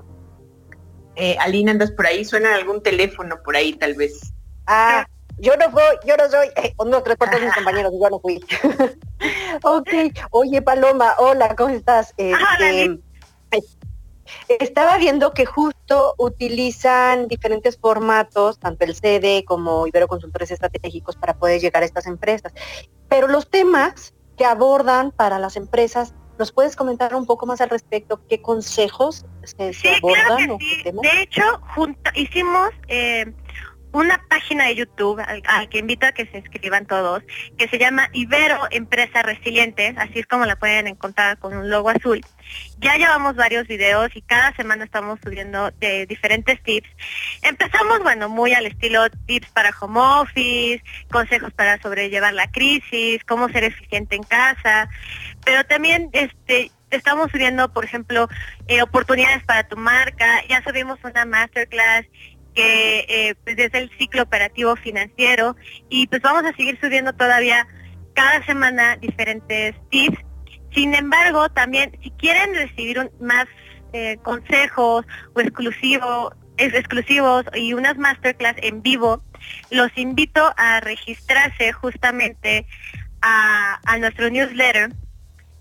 Eh, Alina, ¿andas por ahí? ¿Suena algún teléfono por ahí tal vez? Ah, yo no voy, yo no soy, eh, uno, tres, cuatro, mis compañeros, yo no fui. ok, oye Paloma, hola, ¿cómo estás? Este, estaba viendo que justo utilizan diferentes formatos, tanto el CD como Ibero Consultores Estratégicos, para poder llegar a estas empresas. Pero los temas que abordan para las empresas ¿Nos puedes comentar un poco más al respecto? ¿Qué consejos se, abordan? De hecho, hicimos eh, una página de YouTube al, que invito a que se inscriban todos, que se llama Ibero Empresa Resiliente, así es como la pueden encontrar con un logo azul. Ya llevamos varios videos y cada semana estamos subiendo de diferentes tips. Empezamos, bueno, muy al estilo tips para home office, consejos para sobrellevar la crisis, cómo ser eficiente en casa, pero también este estamos subiendo, por ejemplo, eh, oportunidades para tu marca, ya subimos una masterclass que eh, pues es el ciclo operativo financiero. Y pues vamos a seguir subiendo todavía cada semana diferentes tips. Sin embargo, también si quieren recibir más eh, consejos o exclusivo, exclusivos y unas masterclass en vivo, los invito a registrarse justamente a, a nuestro newsletter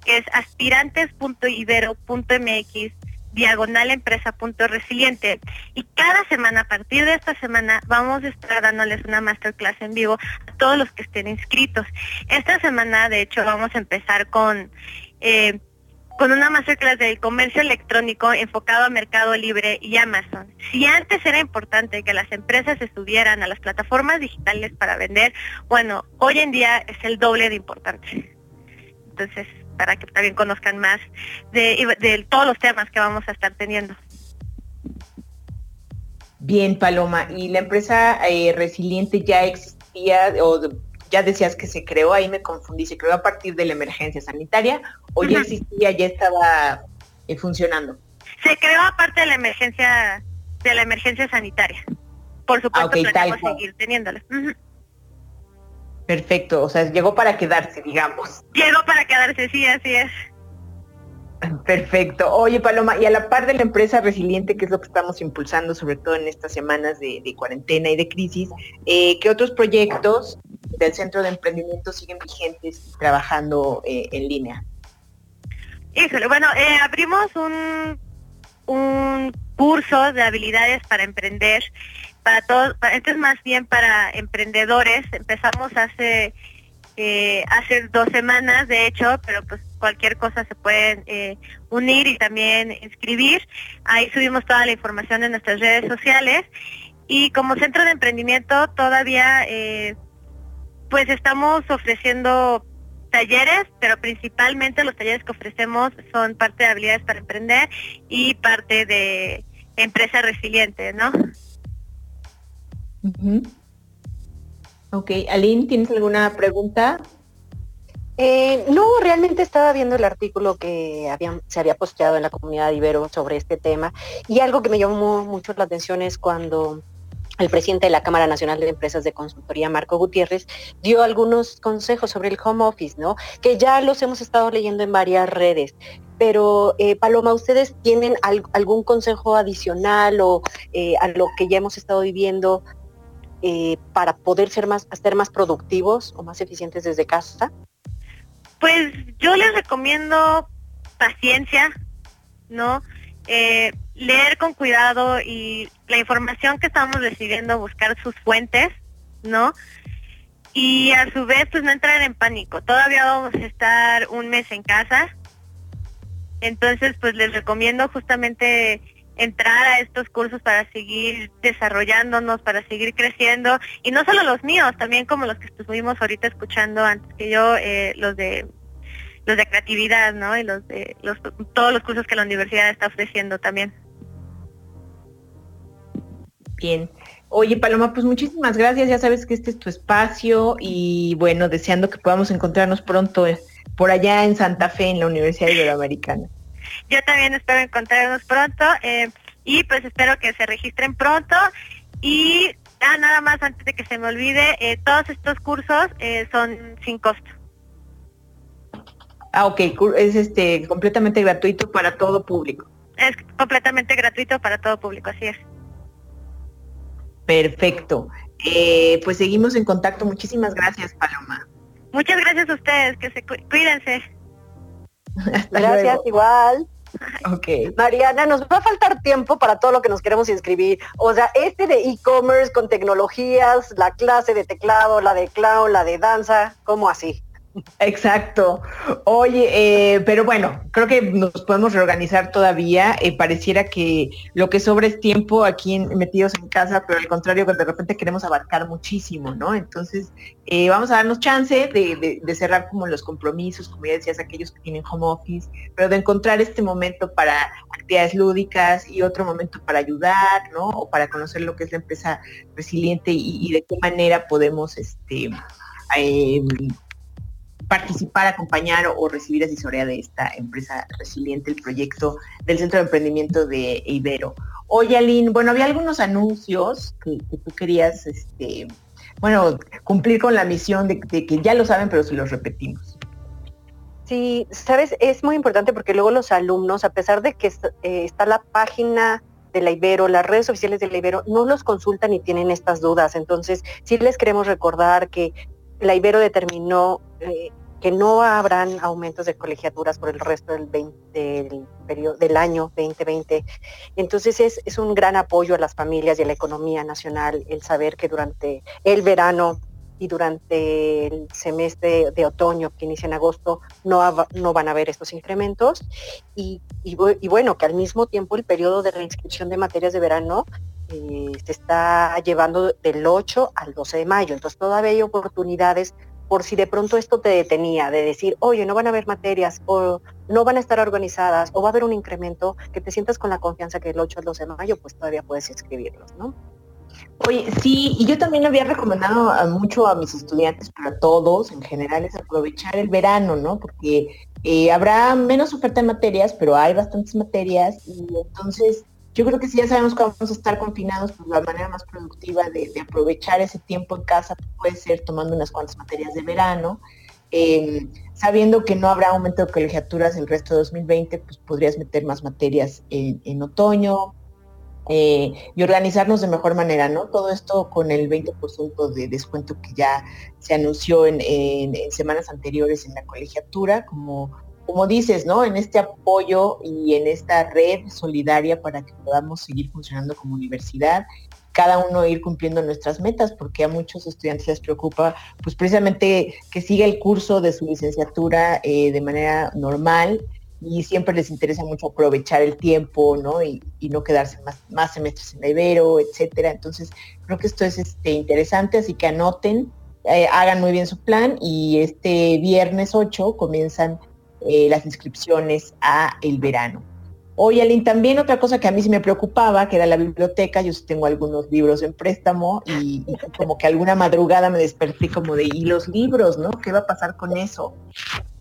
que es aspirantes.ibero.mx diagonal empresa punto resiliente y cada semana a partir de esta semana vamos a estar dándoles una masterclass en vivo a todos los que estén inscritos. Esta semana de hecho vamos a empezar con eh, con una masterclass del comercio electrónico enfocado a Mercado Libre y Amazon. Si antes era importante que las empresas se subieran a las plataformas digitales para vender, bueno, hoy en día es el doble de importante. Entonces, para que también conozcan más de, todos los temas que vamos a estar teniendo. Bien, Paloma, ¿y la empresa eh, resiliente ya existía o ya decías que se creó, ahí me confundí, se creó a partir de la emergencia sanitaria o ya existía, ya estaba eh, funcionando? Se creó aparte de la emergencia de la emergencia sanitaria. Por supuesto, ah, seguir teniéndola. Perfecto, o sea, llegó para quedarse, digamos. Llegó para quedarse, sí, así es. Perfecto. Oye, Paloma, y a la par de la empresa resiliente, que es lo que estamos impulsando, sobre todo en estas semanas de, cuarentena y de crisis, eh, ¿qué otros proyectos del Centro de Emprendimiento siguen vigentes y trabajando eh, en línea? Híjole, bueno, eh, abrimos un, un curso de habilidades para emprender para todos, esto es más bien para emprendedores. Empezamos hace eh, hace dos semanas, de hecho, pero pues cualquier cosa se pueden eh, unir y también inscribir. Ahí subimos toda la información en nuestras redes sociales y como centro de emprendimiento todavía eh, pues estamos ofreciendo talleres, pero principalmente los talleres que ofrecemos son parte de habilidades para emprender y parte de empresa resiliente, ¿no? Ok, Aline, ¿tienes alguna pregunta? Eh, no, realmente estaba viendo el artículo que se había posteado en la comunidad de Ibero sobre este tema y algo que me llamó mucho la atención es cuando el presidente de la Cámara Nacional de Empresas de Consultoría, Marco Gutiérrez, dio algunos consejos sobre el home office, ¿no? Que ya los hemos estado leyendo en varias redes. Pero, eh, Paloma, ¿ustedes tienen algún consejo adicional o eh, a lo que ya hemos estado viviendo eh, para poder ser más, ser más productivos o más eficientes desde casa? Pues yo les recomiendo paciencia, ¿no? Eh, leer con cuidado y la información que estamos recibiendo, buscar sus fuentes, ¿no? Y a su vez, pues no entrar en pánico. Todavía vamos a estar un mes en casa. Entonces, pues les recomiendo justamente entrar a estos cursos para seguir desarrollándonos, para seguir creciendo. Y no solo los míos, también como los que estuvimos ahorita escuchando antes que yo, eh, los de los de creatividad, ¿no? Y los de los, todos los cursos que la universidad está ofreciendo también. Bien. Oye, Paloma, pues muchísimas gracias. Ya sabes que este es tu espacio y bueno, deseando que podamos encontrarnos pronto eh, por allá en Santa Fe, en la Universidad Iberoamericana. Yo también espero encontrarnos pronto eh, y pues espero que se registren pronto y ah, nada más antes de que se me olvide, eh, todos estos cursos son sin costo. Ah, ok, es este completamente gratuito para todo público. Es completamente gratuito para todo público, así es. Perfecto. Eh, pues seguimos en contacto. Muchísimas gracias, Paloma. Muchas gracias a ustedes, que se cuídense. Gracias, igual. Ok. Mariana, nos va a faltar tiempo para todo lo que nos queremos inscribir. O sea, este de e-commerce con tecnologías, la clase de teclado, la de clown, la de danza, ¿cómo así? Exacto. Oye, eh, pero bueno, creo que nos podemos reorganizar todavía. Eh, pareciera que lo que sobra es tiempo aquí metidos en casa, pero al contrario, de repente queremos abarcar muchísimo, ¿no? Entonces, eh, vamos a darnos chance de, cerrar como los compromisos, como ya decías, aquellos que tienen home office, pero de encontrar este momento para actividades lúdicas y otro momento para ayudar, ¿no? O para conocer lo que es la empresa resiliente y, de qué manera podemos, este, participar, acompañar o, recibir asesoría de esta empresa resiliente, el proyecto del Centro de Emprendimiento de Ibero. Oye, Aline, bueno, había algunos anuncios que, tú querías, este, bueno, cumplir con la misión de, que ya lo saben, pero si los repetimos. Sí, sabes, es muy importante porque luego los alumnos, a pesar de que eh, está la página de la Ibero, las redes oficiales de la Ibero, no los consultan y tienen estas dudas. Entonces, sí les queremos recordar que la Ibero determinó eh, que no habrán aumentos de colegiaturas por el resto del, del, periodo, del año 2020. Entonces es, es, un gran apoyo a las familias y a la economía nacional el saber que durante el verano y durante el semestre de otoño que inicia en agosto no, no van a haber estos incrementos y, y, bueno, que al mismo tiempo el periodo de reinscripción de materias de verano eh, se está llevando del 8 al 12 de mayo. Entonces todavía hay oportunidades por si de pronto esto te detenía, de decir, oye, no van a haber materias, o no van a estar organizadas, o va a haber un incremento, que te sientas con la confianza que el 8 al 12 de mayo, pues todavía puedes inscribirlos, ¿no? Oye, sí, y yo también había recomendado mucho a mis estudiantes, para todos en general, es aprovechar el verano, ¿no? Porque eh, habrá menos oferta de materias, pero hay bastantes materias, y entonces yo creo que si ya sabemos que vamos a estar confinados, pues la manera más productiva de, aprovechar ese tiempo en casa puede ser tomando unas cuantas materias de verano. Em, sabiendo que no habrá aumento de colegiaturas el resto de 2020, pues podrías meter más materias en, otoño. eh, y organizarnos de mejor manera, ¿no? Todo esto con el 20% de descuento que ya se anunció en, semanas anteriores en la colegiatura, como, como dices, ¿no? En este apoyo y en esta red solidaria para que podamos seguir funcionando como universidad cada uno ir cumpliendo nuestras metas, porque a muchos estudiantes les preocupa, pues precisamente que siga el curso de su licenciatura eh, de manera normal y siempre les interesa mucho aprovechar el tiempo, ¿no? Y, no quedarse más, semestres en la Ibero, etcétera. Entonces, creo que esto es este, interesante, así que anoten, eh, hagan muy bien su plan y este viernes 8 comienzan eh, las inscripciones a el verano. Oye, Aline, también otra cosa que a mí sí me preocupaba, que era la biblioteca, yo tengo algunos libros en préstamo y, y como que alguna madrugada me desperté como de, ¿y los libros, no? ¿Qué va a pasar con eso?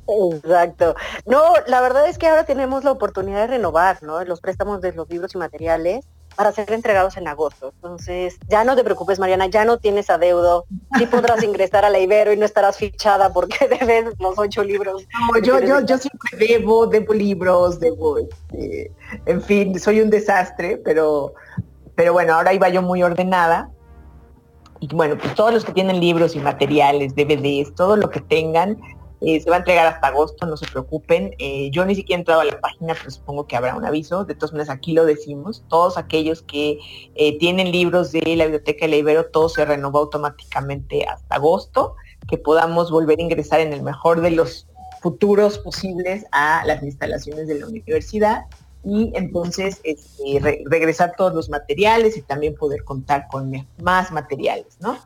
Exacto. No, la verdad es que ahora tenemos la oportunidad de renovar, ¿no? Los préstamos de los libros y materiales para ser entregados en agosto. Entonces, ya no te preocupes, Mariana, ya no tienes adeudo. Sí podrás ingresar a la Ibero y no estarás fichada porque debes los ocho libros. No, yo, yo, yo siempre debo, debo libros, debo, este, en fin, soy un desastre, pero, pero bueno, ahora iba yo muy ordenada. Y bueno, pues todos los que tienen libros y materiales, DVDs, todo lo que tengan, eh, se va a entregar hasta agosto, no se preocupen. Eh, yo ni siquiera he entrado a la página, pero supongo que habrá un aviso. De todas maneras, aquí lo decimos. Todos aquellos que eh, tienen libros de la Biblioteca de Ibero, todo se renovó automáticamente hasta agosto, que podamos volver a ingresar en el mejor de los futuros posibles a las instalaciones de la universidad y entonces este, regresar todos los materiales y también poder contar con más materiales, ¿no?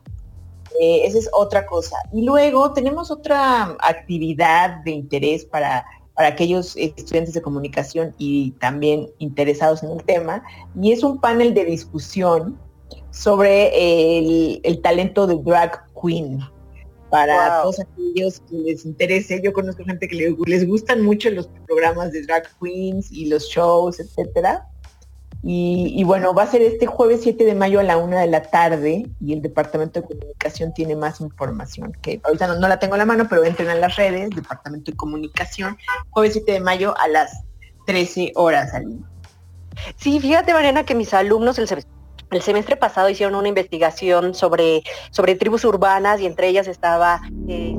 Eh, esa es otra cosa. Y luego tenemos otra actividad de interés para, para aquellos estudiantes de comunicación y también interesados en el tema, y es un panel de discusión sobre el, talento de drag queen. Para todos aquellos que les interese, yo conozco gente que les, les gustan mucho los programas de drag queens y los shows, etcétera. Y, bueno, va a ser este jueves 7 de mayo a la una de la tarde y el Departamento de Comunicación tiene más información, que ahorita no, la tengo en la mano, pero entren a las redes, Departamento de Comunicación, jueves 7 de mayo a las 13 horas. Sí, fíjate Mariana que mis alumnos el, semestre pasado hicieron una investigación sobre, sobre tribus urbanas y entre ellas estaba... Eh,